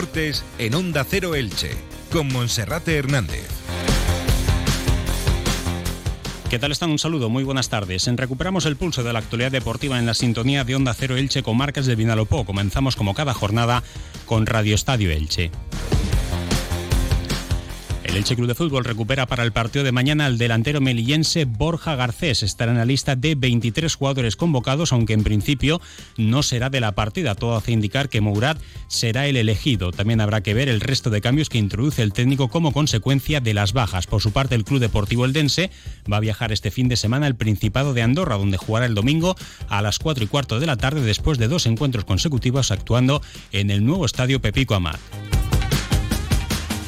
Deportes en Onda Cero Elche, con Monserrate Hernández. ¿Qué tal están? Un saludo, muy buenas tardes. En recuperamos el pulso de la actualidad deportiva en la sintonía de Onda Cero Elche con marcas de Vinalopó. Comenzamos como cada jornada con Radio Estadio Elche. El Elche Club de Fútbol recupera para el partido de mañana al delantero melillense Borja Garcés. Estará en la lista de 23 jugadores convocados, aunque en principio no será de la partida. Todo hace indicar que Mourad será el elegido. También habrá que ver el resto de cambios que introduce el técnico como consecuencia de las bajas. Por su parte, el Club Deportivo Eldense va a viajar este fin de semana al Principado de Andorra, donde jugará el domingo a las 4 y cuarto de la tarde después de dos encuentros consecutivos actuando en el nuevo estadio Pepico Amat.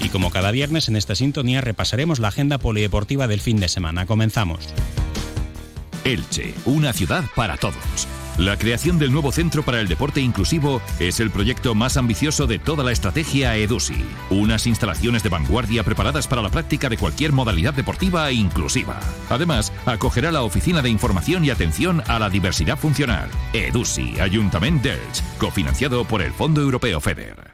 Y como cada viernes en esta sintonía repasaremos la agenda polideportiva del fin de semana. Comenzamos. Elche, una ciudad para todos. La creación del nuevo Centro para el Deporte Inclusivo es el proyecto más ambicioso de toda la estrategia EDUSI. Unas instalaciones de vanguardia preparadas para la práctica de cualquier modalidad deportiva inclusiva. Además, acogerá la Oficina de Información y Atención a la Diversidad Funcional. EDUSI, Ayuntamiento d'Elche, cofinanciado por el Fondo Europeo FEDER.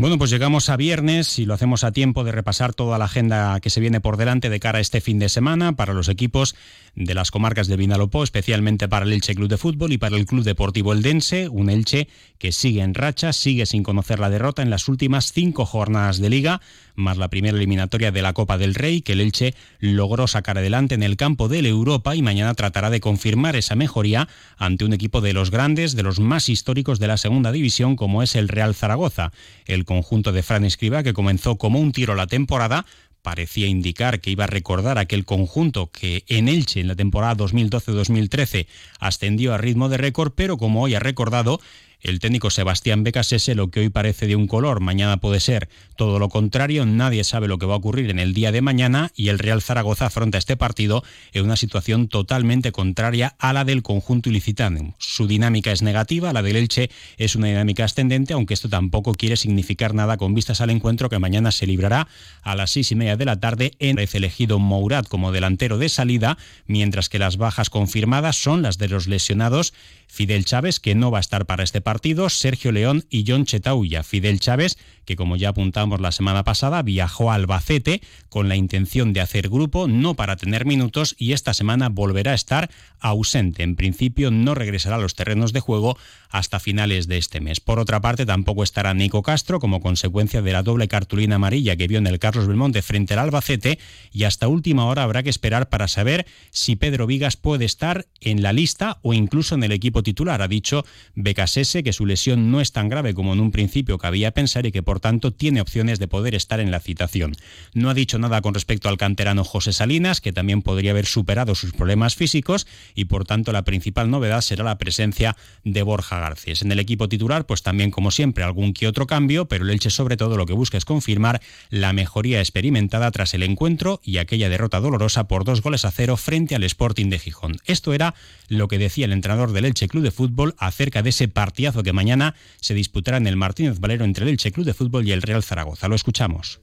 Bueno, pues llegamos a viernes y lo hacemos a tiempo de repasar toda la agenda que se viene por delante de cara a este fin de semana para los equipos de las comarcas de Vinalopó, especialmente para el Elche Club de Fútbol y para el Club Deportivo Eldense, un Elche que sigue en racha, sigue sin conocer la derrota en las últimas cinco jornadas de liga, más la primera eliminatoria de la Copa del Rey que el Elche logró sacar adelante en el campo del Europa y mañana tratará de confirmar esa mejoría ante un equipo de los grandes, de los más históricos de la segunda división como es el Real Zaragoza. El conjunto de Fran Escriba que comenzó como un tiro la temporada parecía indicar que iba a recordar aquel conjunto que en Elche en la temporada 2012-2013 ascendió a ritmo de récord, pero como hoy ha recordado, el técnico Sebastián Becasese lo que hoy parece de un color, mañana puede ser todo lo contrario, nadie sabe lo que va a ocurrir en el día de mañana y el Real Zaragoza afronta este partido en una situación totalmente contraria a la del conjunto ilicitano. Su dinámica es negativa, la del Elche es una dinámica ascendente, aunque esto tampoco quiere significar nada con vistas al encuentro que mañana se librará a las seis y media de la tarde en el elegido Mourad como delantero de salida, mientras que las bajas confirmadas son las de los lesionados Fidel Chávez, que no va a estar para este partido, Sergio León y John Chetauya. Fidel Chávez, que como ya apuntamos la semana pasada, viajó a Albacete con la intención de hacer grupo, no para tener minutos, y esta semana volverá a estar ausente. En principio no regresará a los terrenos de juego hasta finales de este mes. Por otra parte, tampoco estará Nico Castro como consecuencia de la doble cartulina amarilla que vio en el Carlos Belmonte frente al Albacete y hasta última hora habrá que esperar para saber si Pedro Vigas puede estar en la lista o incluso en el equipo titular. Ha dicho Becasese que su lesión no es tan grave como en un principio cabía pensar y que por tanto tiene opciones de poder estar en la citación. No ha dicho nada con respecto al canterano José Salinas, que también podría haber superado sus problemas físicos y por tanto la principal novedad será la presencia de Borja Garcés. En el equipo titular, pues también como siempre algún que otro cambio, pero el Elche sobre todo lo que busca es confirmar la mejoría experimentada tras el encuentro y aquella derrota dolorosa por dos goles a cero frente al Sporting de Gijón. Esto era lo que decía el entrenador del Elche Club de Fútbol acerca de ese partidazo que mañana se disputará en el Martínez Valero entre el Elche Club de Fútbol y el Real Zaragoza. Lo escuchamos.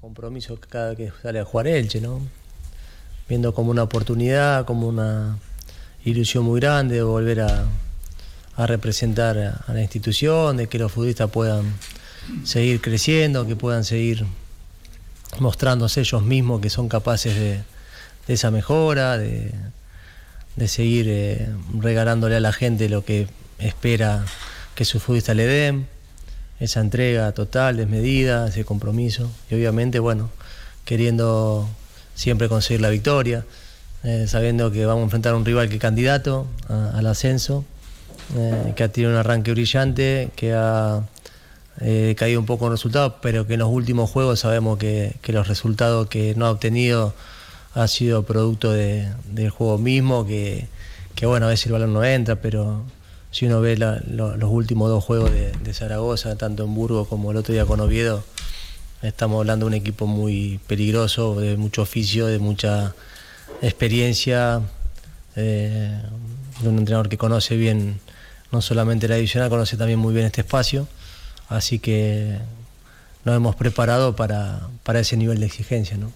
Compromiso cada que sale a jugar Elche, ¿no? Viendo como una oportunidad, como una ilusión muy grande de volver a, representar a la institución, de que los futbolistas puedan seguir creciendo, que puedan seguir mostrándose ellos mismos que son capaces de, esa mejora, de, seguir eh, regalándole a la gente lo que espera que sus futbolistas le den, esa entrega total, desmedida, ese compromiso y obviamente, bueno, queriendo siempre conseguir la victoria. Eh, sabiendo que vamos a enfrentar a un rival que es candidato al ascenso, eh, que ha tenido un arranque brillante, que ha eh, caído un poco en resultados, pero que en los últimos juegos sabemos que, los resultados que no ha obtenido ha sido producto del juego mismo, que, bueno, a veces el balón no entra, pero si uno ve los últimos dos juegos de, Zaragoza, tanto en Burgos como el otro día con Oviedo, estamos hablando de un equipo muy peligroso, de mucho oficio, de mucha experiencia eh, de un entrenador que conoce bien no solamente la división, conoce también muy bien este espacio, así que nos hemos preparado para, ese nivel de exigencia. ¿no?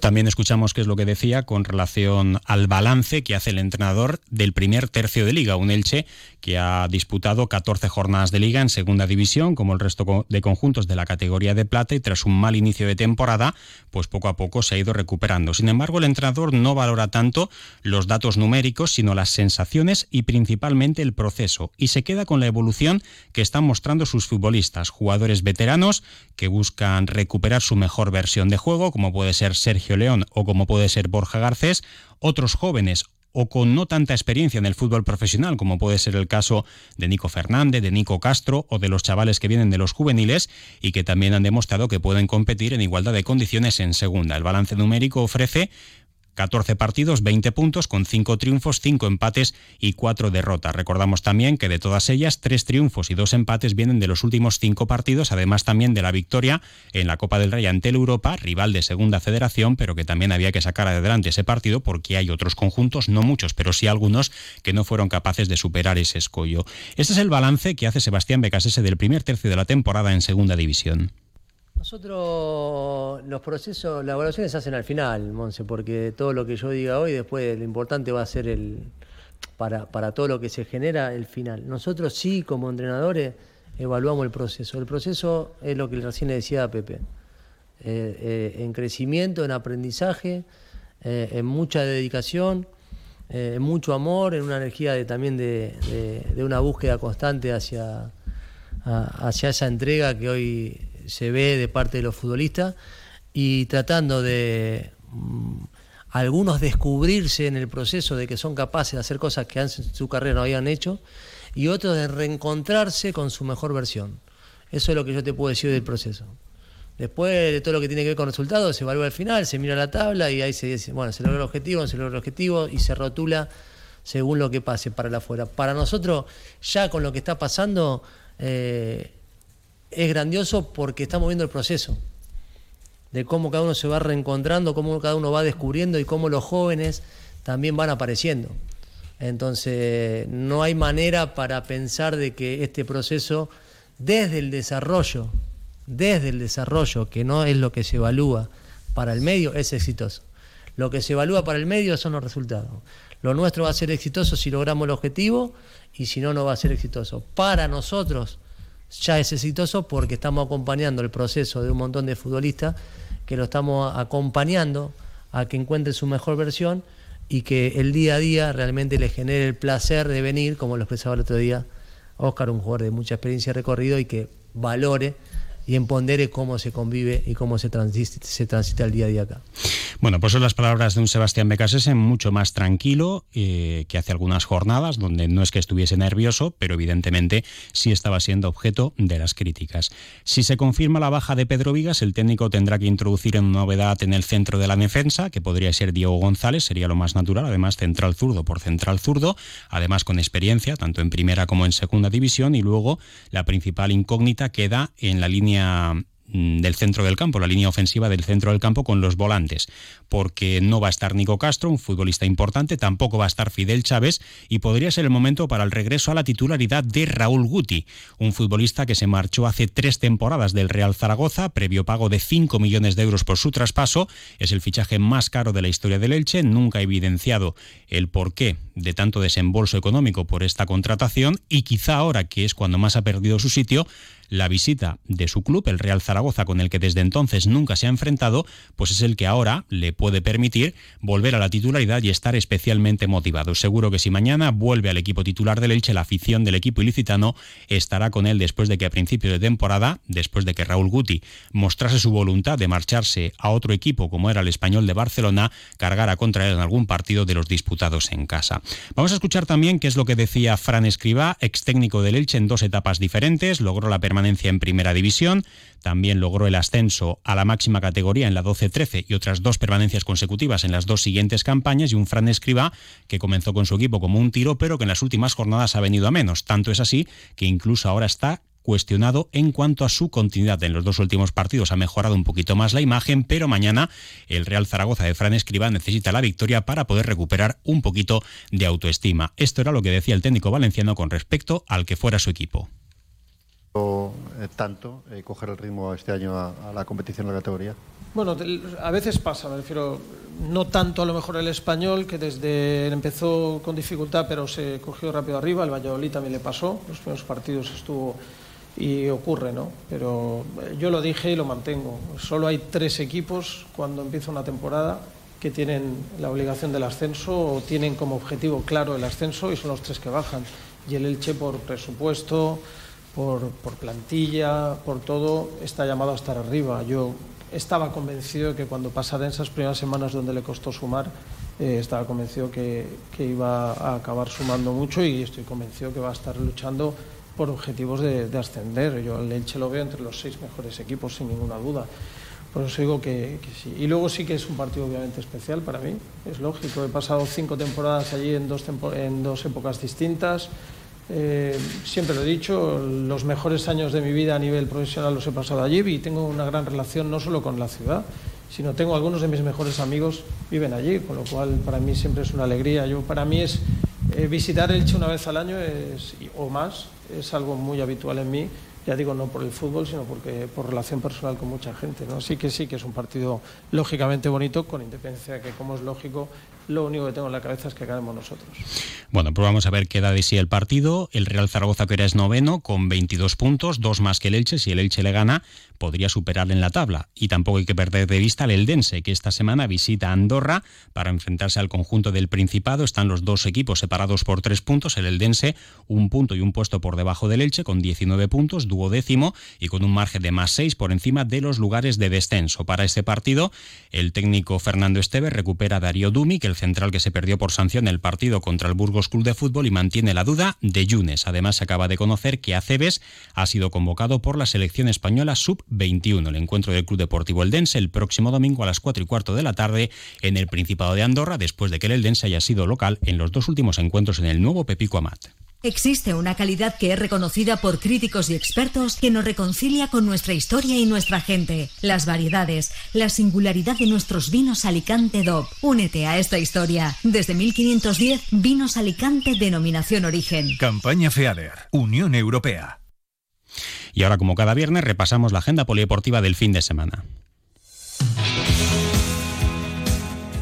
También escuchamos qué es lo que decía con relación al balance que hace el entrenador del primer tercio de liga, un Elche que ha disputado 14 jornadas de liga en segunda división, como el resto de conjuntos de la categoría de plata, y tras un mal inicio de temporada, pues poco a poco se ha ido recuperando. Sin embargo, el entrenador no valora tanto los datos numéricos, sino las sensaciones y principalmente el proceso, y se queda con la evolución que están mostrando sus futbolistas, jugadores veteranos que buscan recuperar su mejor versión de juego, como puede ser Sergio León o como puede ser Borja Garcés, otros jóvenes o con no tanta experiencia en el fútbol profesional, como puede ser el caso de Nico Fernández, de Nico Castro o de los chavales que vienen de los juveniles y que también han demostrado que pueden competir en igualdad de condiciones en segunda. El balance numérico ofrece 14 partidos, 20 puntos, con 5 triunfos, 5 empates y 4 derrotas. Recordamos también que de todas ellas, 3 triunfos y 2 empates vienen de los últimos 5 partidos, además también de la victoria en la Copa del Rey ante el Europa, rival de Segunda Federación, pero que también había que sacar adelante ese partido porque hay otros conjuntos, no muchos, pero sí algunos que no fueron capaces de superar ese escollo. Este es el balance que hace Sebastián Becasese del primer tercio de la temporada en Segunda División. Nosotros los procesos, las evaluaciones se hacen al final, Monse, porque todo lo que yo diga hoy, después lo importante va a ser el para, para todo lo que se genera el final. Nosotros sí, como entrenadores, evaluamos el proceso. El proceso es lo que recién le decía a Pepe. Eh, eh, en crecimiento, en aprendizaje, eh, en mucha dedicación, en mucho amor, en una energía de, también de, de, una búsqueda constante hacia, hacia esa entrega que hoy se ve de parte de los futbolistas y tratando de mm, algunos descubrirse en el proceso de que son capaces de hacer cosas que en su carrera no habían hecho y otros de reencontrarse con su mejor versión. Eso es lo que yo te puedo decir del proceso. Después de todo lo que tiene que ver con resultados, se evalúa al final, se mira la tabla y ahí se dice, bueno, se logra el objetivo, se logra el objetivo y se rotula según lo que pase para la afuera. Para nosotros, ya con lo que está pasando, eh, es grandioso porque estamos viendo el proceso de cómo cada uno se va reencontrando, cómo cada uno va descubriendo y cómo los jóvenes también van apareciendo. Entonces, no hay manera para pensar de que este proceso, desde el desarrollo, desde el desarrollo, que no es lo que se evalúa para el medio, es exitoso. Lo que se evalúa para el medio son los resultados. Lo nuestro va a ser exitoso si logramos el objetivo y si no, no va a ser exitoso. Para nosotros, ya es exitoso porque estamos acompañando el proceso de un montón de futbolistas que lo estamos acompañando a que encuentre su mejor versión y que el día a día realmente le genere el placer de venir, como lo expresaba el otro día Oscar, un jugador de mucha experiencia y recorrido y que valore y empondere cómo se convive y cómo se transita, se transita el día a día acá. Bueno, pues son las palabras de un Sebastián Becasese mucho más tranquilo eh, que hace algunas jornadas, donde no es que estuviese nervioso, pero evidentemente sí estaba siendo objeto de las críticas. Si se confirma la baja de Pedro Vigas, el técnico tendrá que introducir una novedad en el centro de la defensa, que podría ser Diego González, sería lo más natural, además central zurdo por central zurdo, además con experiencia, tanto en primera como en segunda división, y luego la principal incógnita queda en la línea del centro del campo, la línea ofensiva del centro del campo con los volantes, porque no va a estar Nico Castro, un futbolista importante, tampoco va a estar Fidel Chávez y podría ser el momento para el regreso a la titularidad de Raúl Guti, un futbolista que se marchó hace tres temporadas del Real Zaragoza, previo pago de 5 millones de euros por su traspaso, es el fichaje más caro de la historia del Elche, nunca ha evidenciado el porqué de tanto desembolso económico por esta contratación y quizá ahora que es cuando más ha perdido su sitio, la visita de su club, el Real Zaragoza, con el que desde entonces nunca se ha enfrentado, pues es el que ahora le puede permitir volver a la titularidad y estar especialmente motivado. Seguro que si mañana vuelve al equipo titular del Elche, la afición del equipo ilicitano estará con él después de que a principio de temporada, después de que Raúl Guti mostrase su voluntad de marcharse a otro equipo como era el español de Barcelona, cargara contra él en algún partido de los disputados en casa. Vamos a escuchar también qué es lo que decía Fran Escribá, ex técnico del Elche en dos etapas diferentes, logró la permanencia en Primera División, también logró el ascenso a la máxima categoría en la 12-13 y otras dos permanencias consecutivas en las dos siguientes campañas y un Fran Escriba que comenzó con su equipo como un tiro pero que en las últimas jornadas ha venido a menos. Tanto es así que incluso ahora está cuestionado en cuanto a su continuidad. En los dos últimos partidos ha mejorado un poquito más la imagen, pero mañana el Real Zaragoza de Fran Escriba necesita la victoria para poder recuperar un poquito de autoestima. Esto era lo que decía el técnico valenciano con respecto al que fuera su equipo eh, tanto eh, coger el ritmo este año a, la competición en la categoría? Bueno, a veces pasa, me refiero, no tanto a lo mejor el español, que desde empezó con dificultad, pero se cogió rápido arriba, el Valladolid también le pasó, los primeros partidos estuvo y ocurre, ¿no? Pero eh, yo lo dije y lo mantengo, solo hay tres equipos cuando empieza una temporada que tienen la obligación del ascenso o tienen como objetivo claro el ascenso y son los tres que bajan. Y el Elche por presupuesto, por, plantilla, por todo, está llamado a estar arriba. Yo estaba convencido de que cuando pasara en esas primeras semanas donde le costó sumar, eh, estaba convencido que, iba a acabar sumando mucho y estoy convencido que va a estar luchando por objetivos de, de ascender. Yo el Elche lo veo entre los seis mejores equipos, sin ninguna duda. Por eso digo que, sí. Y luego sí que es un partido obviamente especial para mí, es lógico. He pasado cinco temporadas allí en dos, épocas distintas. Eh, siempre lo he dicho, los mejores años de mi vida a nivel profesional los he pasado allí y tengo una gran relación no solo con la ciudad, sino tengo algunos de mis mejores amigos viven allí, con lo cual para mí siempre es una alegría. Yo para mí es eh, visitar Elche una vez al año o más es algo muy habitual en mí ya digo, no por el fútbol, sino porque por relación personal con mucha gente. ¿no? Así que sí que es un partido lógicamente bonito, con independencia de que, como es lógico, lo único que tengo en la cabeza es que ganemos nosotros. Bueno, pues vamos a ver qué da de sí el partido. El Real Zaragoza, que era es noveno, con 22 puntos, dos más que el Elche. Si el Elche le gana, podría superarle en la tabla. Y tampoco hay que perder de vista al Eldense, que esta semana visita Andorra para enfrentarse al conjunto del Principado. Están los dos equipos separados por tres puntos. El Eldense, un punto y un puesto por debajo del Elche, con 19 puntos, duodécimo y con un margen de más seis por encima de los lugares de descenso. Para este partido, el técnico Fernando Esteve recupera a Darío Dumi, que el central que se perdió por sanción el partido contra el Burgos Club de Fútbol y mantiene la duda de Yunes. Además, se acaba de conocer que Aceves ha sido convocado por la selección española sub-21. El encuentro del Club Deportivo Eldense el próximo domingo a las 4 y cuarto de la tarde en el Principado de Andorra, después de que el Eldense haya sido local en los dos últimos encuentros en el nuevo Pepico Amat. Existe una calidad que es reconocida por críticos y expertos que nos reconcilia con nuestra historia y nuestra gente. Las variedades, la singularidad de nuestros vinos Alicante DOP. Únete a esta historia. Desde 1510, Vinos Alicante Denominación Origen. Campaña FEADER, Unión Europea. Y ahora, como cada viernes, repasamos la agenda polideportiva del fin de semana.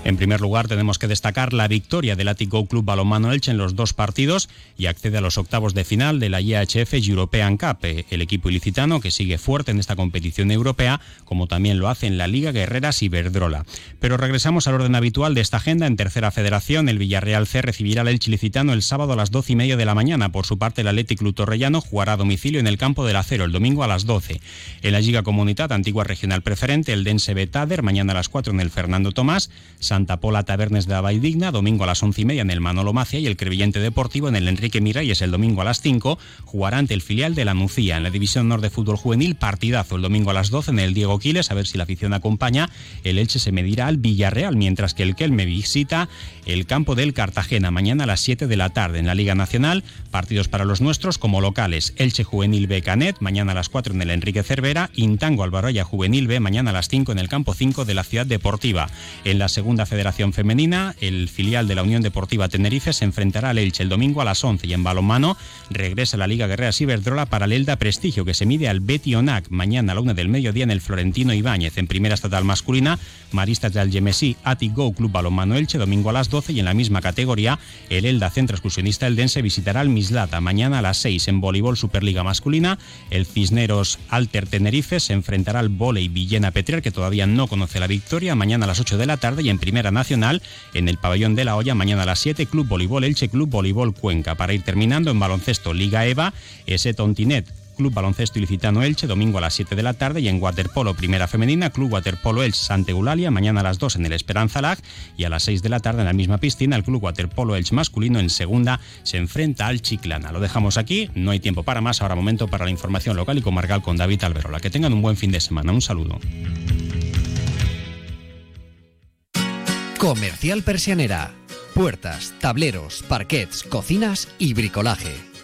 En primer lugar, tenemos que destacar la victoria del Go Club Balonmano Elche en los dos partidos y accede a los octavos de final de la IHF European Cup, el equipo ilicitano que sigue fuerte en esta competición europea, como también lo hace en la Liga Guerreras Iberdrola. Pero regresamos al orden habitual de esta agenda. En tercera federación, el Villarreal C recibirá al Elche ilicitano el sábado a las doce y media de la mañana. Por su parte, el Athletic Club Torrellano jugará domicilio en el campo del Acero el domingo a las 12. En la Liga Comunidad, antigua regional preferente, el Dense Betader, mañana a las 4 en el Fernando Tomás. Santa Pola Tabernes de la Digna, domingo a las once y media en el Manolo Macia y el Crevillente Deportivo en el Enrique Miralles el domingo a las 5, jugará ante el filial de la Nucía. En la División Norte de Fútbol Juvenil, partidazo el domingo a las 12 en el Diego Quiles, a ver si la afición acompaña. El Elche se medirá al Villarreal, mientras que el Kelme visita el campo del Cartagena mañana a las 7 de la tarde. En la Liga Nacional, partidos para los nuestros como locales. Elche Juvenil B Canet, mañana a las 4 en el Enrique Cervera. Intango Albaroya Juvenil B, mañana a las 5 en el campo 5 de la Ciudad Deportiva. En la Segunda Federación femenina, el filial de la Unión Deportiva Tenerife se enfrentará al Elche el domingo a las 11 y en balonmano regresa la Liga Guerrera Ciberdrola para el Elda Prestigio que se mide al Betty Onac mañana a la una del mediodía en el Florentino Ibáñez. En primera estatal masculina, Maristas de Algemesí, Ati Go Club Balonmano Elche domingo a las 12 y en la misma categoría el Elda Centro Excursionista Eldense visitará al Mislata mañana a las 6 en voleibol Superliga masculina. El Cisneros Alter Tenerife se enfrentará al Voley Villena Petrer que todavía no conoce la victoria mañana a las 8 de la tarde y en primera nacional en el pabellón de la olla mañana a las 7, Club Voleibol Elche, Club Voleibol Cuenca. Para ir terminando en baloncesto Liga EVA, ese Tontinet. Club Baloncesto Ilicitano Elche, domingo a las 7 de la tarde, y en Waterpolo Primera Femenina, Club Waterpolo Elche Santa Eulalia, mañana a las 2 en el Esperanza Lag, y a las 6 de la tarde en la misma piscina, el Club Waterpolo Elche masculino en segunda se enfrenta al Chiclana. Lo dejamos aquí, no hay tiempo para más, ahora momento para la información local y comarcal con David Alberola. Que tengan un buen fin de semana, un saludo. Comercial Persianera. Puertas, tableros, parquets, cocinas y bricolaje